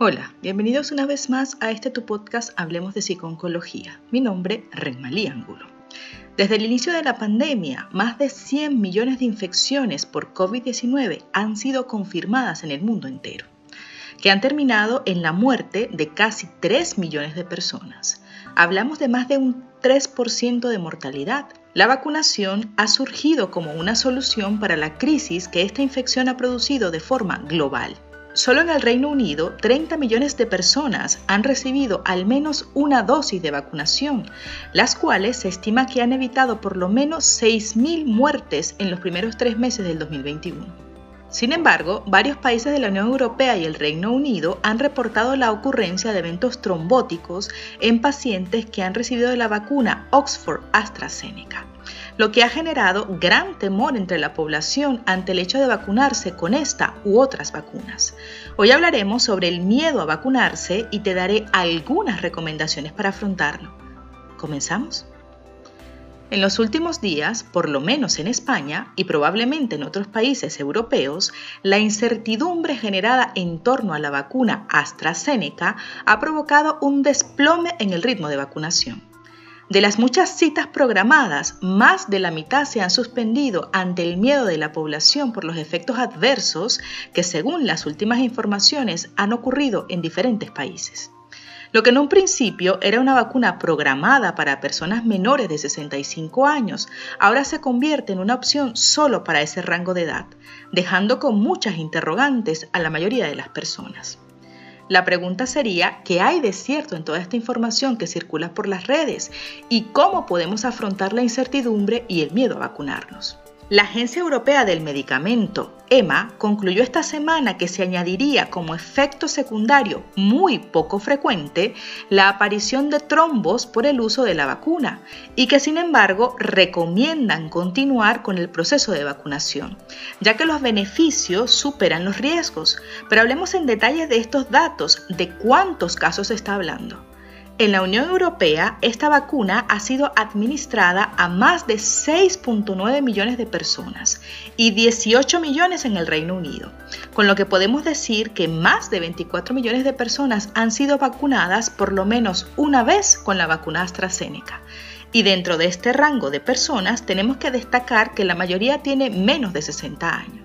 Hola, bienvenidos una vez más a este tu podcast Hablemos de Psiconcología. Mi nombre, Renmalí Ángulo. Desde el inicio de la pandemia, más de 100 millones de infecciones por COVID-19 han sido confirmadas en el mundo entero, que han terminado en la muerte de casi 3 millones de personas. Hablamos de más de un 3% de mortalidad. La vacunación ha surgido como una solución para la crisis que esta infección ha producido de forma global. Solo en el Reino Unido, 30 millones de personas han recibido al menos una dosis de vacunación, las cuales se estima que han evitado por lo menos 6.000 muertes en los primeros tres meses del 2021. Sin embargo, varios países de la Unión Europea y el Reino Unido han reportado la ocurrencia de eventos trombóticos en pacientes que han recibido la vacuna Oxford AstraZeneca lo que ha generado gran temor entre la población ante el hecho de vacunarse con esta u otras vacunas. Hoy hablaremos sobre el miedo a vacunarse y te daré algunas recomendaciones para afrontarlo. ¿Comenzamos? En los últimos días, por lo menos en España y probablemente en otros países europeos, la incertidumbre generada en torno a la vacuna AstraZeneca ha provocado un desplome en el ritmo de vacunación. De las muchas citas programadas, más de la mitad se han suspendido ante el miedo de la población por los efectos adversos que según las últimas informaciones han ocurrido en diferentes países. Lo que en un principio era una vacuna programada para personas menores de 65 años, ahora se convierte en una opción solo para ese rango de edad, dejando con muchas interrogantes a la mayoría de las personas. La pregunta sería, ¿qué hay de cierto en toda esta información que circula por las redes? ¿Y cómo podemos afrontar la incertidumbre y el miedo a vacunarnos? La Agencia Europea del Medicamento, EMA, concluyó esta semana que se añadiría como efecto secundario muy poco frecuente la aparición de trombos por el uso de la vacuna y que sin embargo recomiendan continuar con el proceso de vacunación, ya que los beneficios superan los riesgos. Pero hablemos en detalle de estos datos, de cuántos casos se está hablando. En la Unión Europea, esta vacuna ha sido administrada a más de 6.9 millones de personas y 18 millones en el Reino Unido, con lo que podemos decir que más de 24 millones de personas han sido vacunadas por lo menos una vez con la vacuna AstraZeneca. Y dentro de este rango de personas tenemos que destacar que la mayoría tiene menos de 60 años.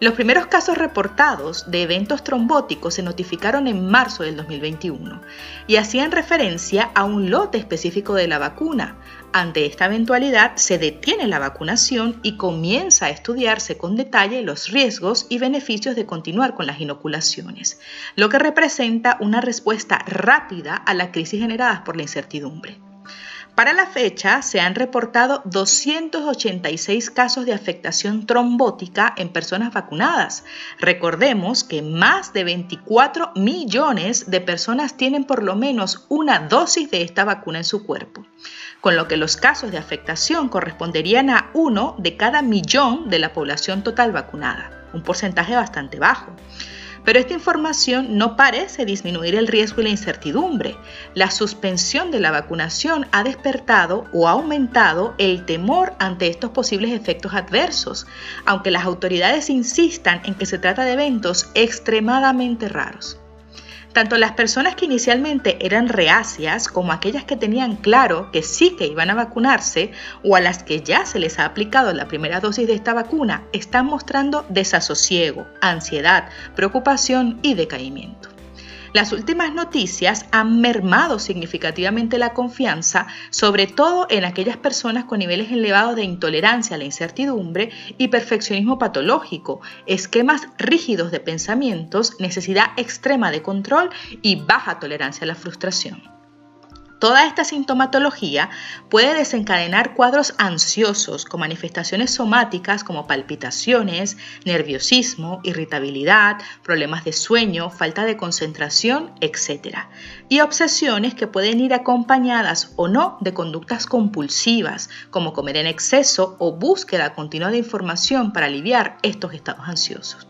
Los primeros casos reportados de eventos trombóticos se notificaron en marzo del 2021 y hacían referencia a un lote específico de la vacuna. Ante esta eventualidad se detiene la vacunación y comienza a estudiarse con detalle los riesgos y beneficios de continuar con las inoculaciones, lo que representa una respuesta rápida a la crisis generada por la incertidumbre. Para la fecha se han reportado 286 casos de afectación trombótica en personas vacunadas. Recordemos que más de 24 millones de personas tienen por lo menos una dosis de esta vacuna en su cuerpo, con lo que los casos de afectación corresponderían a uno de cada millón de la población total vacunada, un porcentaje bastante bajo. Pero esta información no parece disminuir el riesgo y la incertidumbre. La suspensión de la vacunación ha despertado o aumentado el temor ante estos posibles efectos adversos, aunque las autoridades insistan en que se trata de eventos extremadamente raros. Tanto las personas que inicialmente eran reacias como aquellas que tenían claro que sí que iban a vacunarse o a las que ya se les ha aplicado la primera dosis de esta vacuna están mostrando desasosiego, ansiedad, preocupación y decaimiento. Las últimas noticias han mermado significativamente la confianza, sobre todo en aquellas personas con niveles elevados de intolerancia a la incertidumbre y perfeccionismo patológico, esquemas rígidos de pensamientos, necesidad extrema de control y baja tolerancia a la frustración. Toda esta sintomatología puede desencadenar cuadros ansiosos con manifestaciones somáticas como palpitaciones, nerviosismo, irritabilidad, problemas de sueño, falta de concentración, etc. Y obsesiones que pueden ir acompañadas o no de conductas compulsivas como comer en exceso o búsqueda continua de información para aliviar estos estados ansiosos.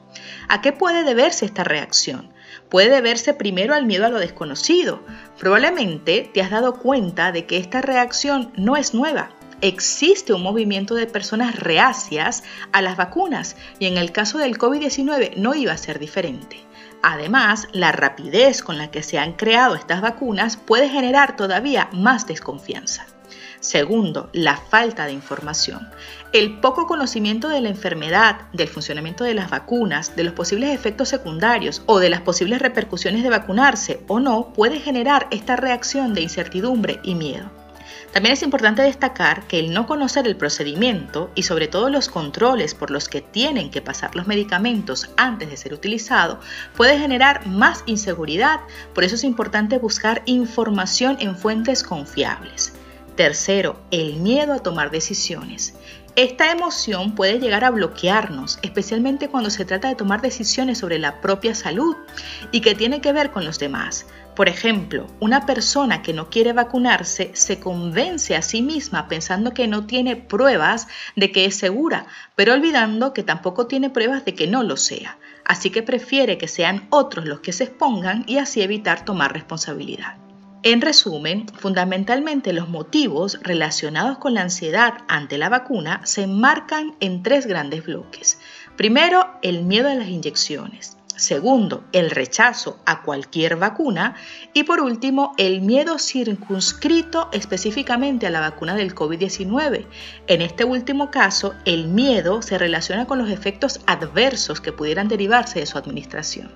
¿A qué puede deberse esta reacción? Puede deberse primero al miedo a lo desconocido. Probablemente te has dado cuenta de que esta reacción no es nueva. Existe un movimiento de personas reacias a las vacunas y en el caso del COVID-19 no iba a ser diferente. Además, la rapidez con la que se han creado estas vacunas puede generar todavía más desconfianza. Segundo, la falta de información. El poco conocimiento de la enfermedad, del funcionamiento de las vacunas, de los posibles efectos secundarios o de las posibles repercusiones de vacunarse o no puede generar esta reacción de incertidumbre y miedo. También es importante destacar que el no conocer el procedimiento y sobre todo los controles por los que tienen que pasar los medicamentos antes de ser utilizado puede generar más inseguridad, por eso es importante buscar información en fuentes confiables. Tercero, el miedo a tomar decisiones. Esta emoción puede llegar a bloquearnos, especialmente cuando se trata de tomar decisiones sobre la propia salud y que tiene que ver con los demás. Por ejemplo, una persona que no quiere vacunarse se convence a sí misma pensando que no tiene pruebas de que es segura, pero olvidando que tampoco tiene pruebas de que no lo sea. Así que prefiere que sean otros los que se expongan y así evitar tomar responsabilidad. En resumen, fundamentalmente los motivos relacionados con la ansiedad ante la vacuna se enmarcan en tres grandes bloques. Primero, el miedo a las inyecciones. Segundo, el rechazo a cualquier vacuna. Y por último, el miedo circunscrito específicamente a la vacuna del COVID-19. En este último caso, el miedo se relaciona con los efectos adversos que pudieran derivarse de su administración.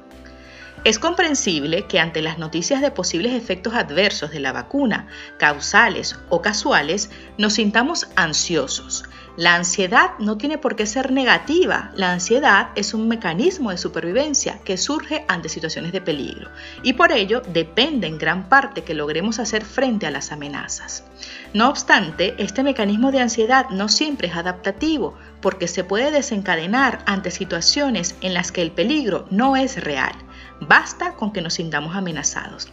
Es comprensible que ante las noticias de posibles efectos adversos de la vacuna, causales o casuales, nos sintamos ansiosos. La ansiedad no tiene por qué ser negativa. La ansiedad es un mecanismo de supervivencia que surge ante situaciones de peligro y por ello depende en gran parte que logremos hacer frente a las amenazas. No obstante, este mecanismo de ansiedad no siempre es adaptativo porque se puede desencadenar ante situaciones en las que el peligro no es real Basta con que nos sintamos amenazados.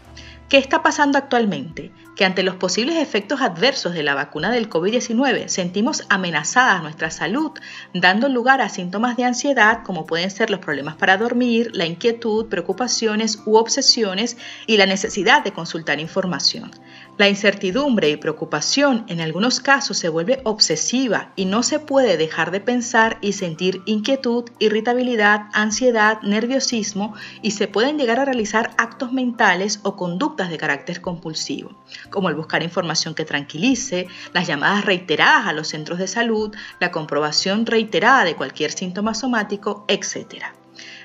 ¿Qué está pasando actualmente? Que ante los posibles efectos adversos de la vacuna del COVID-19 sentimos amenazada nuestra salud, dando lugar a síntomas de ansiedad como pueden ser los problemas para dormir, la inquietud, preocupaciones u obsesiones y la necesidad de consultar información. La incertidumbre y preocupación en algunos casos se vuelve obsesiva y no se puede dejar de pensar y sentir inquietud, irritabilidad, ansiedad, nerviosismo y se pueden llegar a realizar actos mentales o conductas de carácter compulsivo, como el buscar información que tranquilice, las llamadas reiteradas a los centros de salud, la comprobación reiterada de cualquier síntoma somático, etc.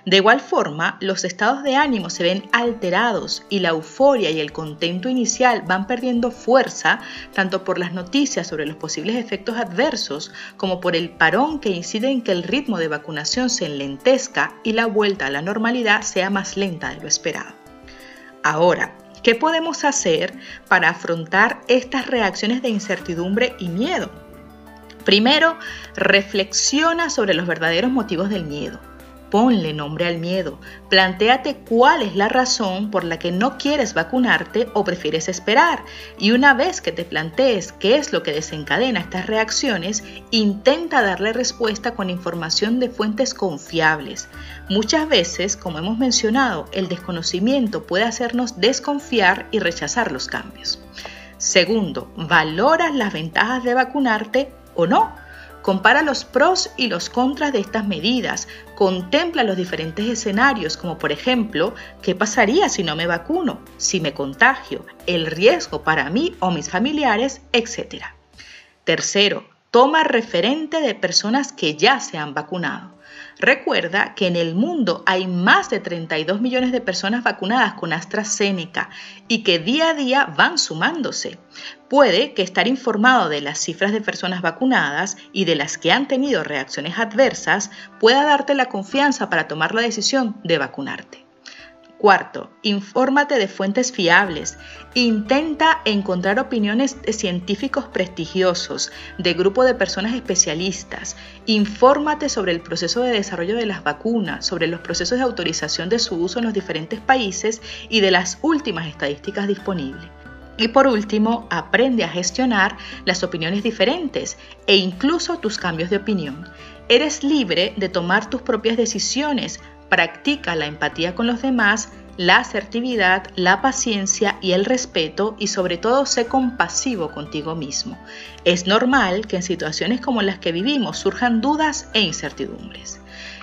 De igual forma, los estados de ánimo se ven alterados y la euforia y el contento inicial van perdiendo fuerza tanto por las noticias sobre los posibles efectos adversos como por el parón que incide en que el ritmo de vacunación se enlentezca y la vuelta a la normalidad sea más lenta de lo esperado. Ahora, ¿qué podemos hacer para afrontar estas reacciones de incertidumbre y miedo? Primero, reflexiona sobre los verdaderos motivos del miedo. Ponle nombre al miedo. Plantéate cuál es la razón por la que no quieres vacunarte o prefieres esperar. Y una vez que te plantees qué es lo que desencadena estas reacciones, intenta darle respuesta con información de fuentes confiables. Muchas veces, como hemos mencionado, el desconocimiento puede hacernos desconfiar y rechazar los cambios. Segundo, ¿valoras las ventajas de vacunarte o no? Compara los pros y los contras de estas medidas, contempla los diferentes escenarios, como por ejemplo, ¿qué pasaría si no me vacuno? Si me contagio, el riesgo para mí o mis familiares, etc. Tercero, toma referente de personas que ya se han vacunado. Recuerda que en el mundo hay más de 32 millones de personas vacunadas con AstraZeneca y que día a día van sumándose. Puede que estar informado de las cifras de personas vacunadas y de las que han tenido reacciones adversas pueda darte la confianza para tomar la decisión de vacunarte. Cuarto, infórmate de fuentes fiables. Intenta encontrar opiniones de científicos prestigiosos, de grupo de personas especialistas. Infórmate sobre el proceso de desarrollo de las vacunas, sobre los procesos de autorización de su uso en los diferentes países y de las últimas estadísticas disponibles. Y por último, aprende a gestionar las opiniones diferentes e incluso tus cambios de opinión. Eres libre de tomar tus propias decisiones Practica la empatía con los demás, la asertividad, la paciencia y el respeto y sobre todo sé compasivo contigo mismo. Es normal que en situaciones como las que vivimos surjan dudas e incertidumbres.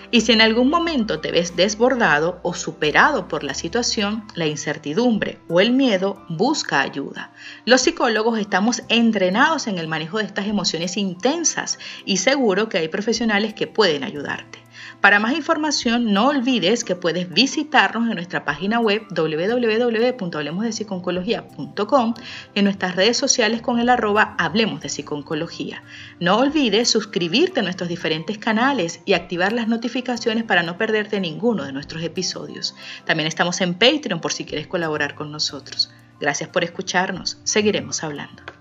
Y si en algún momento te ves desbordado o superado por la situación, la incertidumbre o el miedo, busca ayuda. Los psicólogos estamos entrenados en el manejo de estas emociones intensas y seguro que hay profesionales que pueden ayudarte. Para más información, no olvides que puedes visitarnos en nuestra página web www.hablemosdepsiconcología.com en nuestras redes sociales con el arroba Hablemos de Psiconcología. No olvides suscribirte a nuestros diferentes canales y activar las notificaciones para no perderte ninguno de nuestros episodios. También estamos en Patreon por si quieres colaborar con nosotros. Gracias por escucharnos. Seguiremos hablando.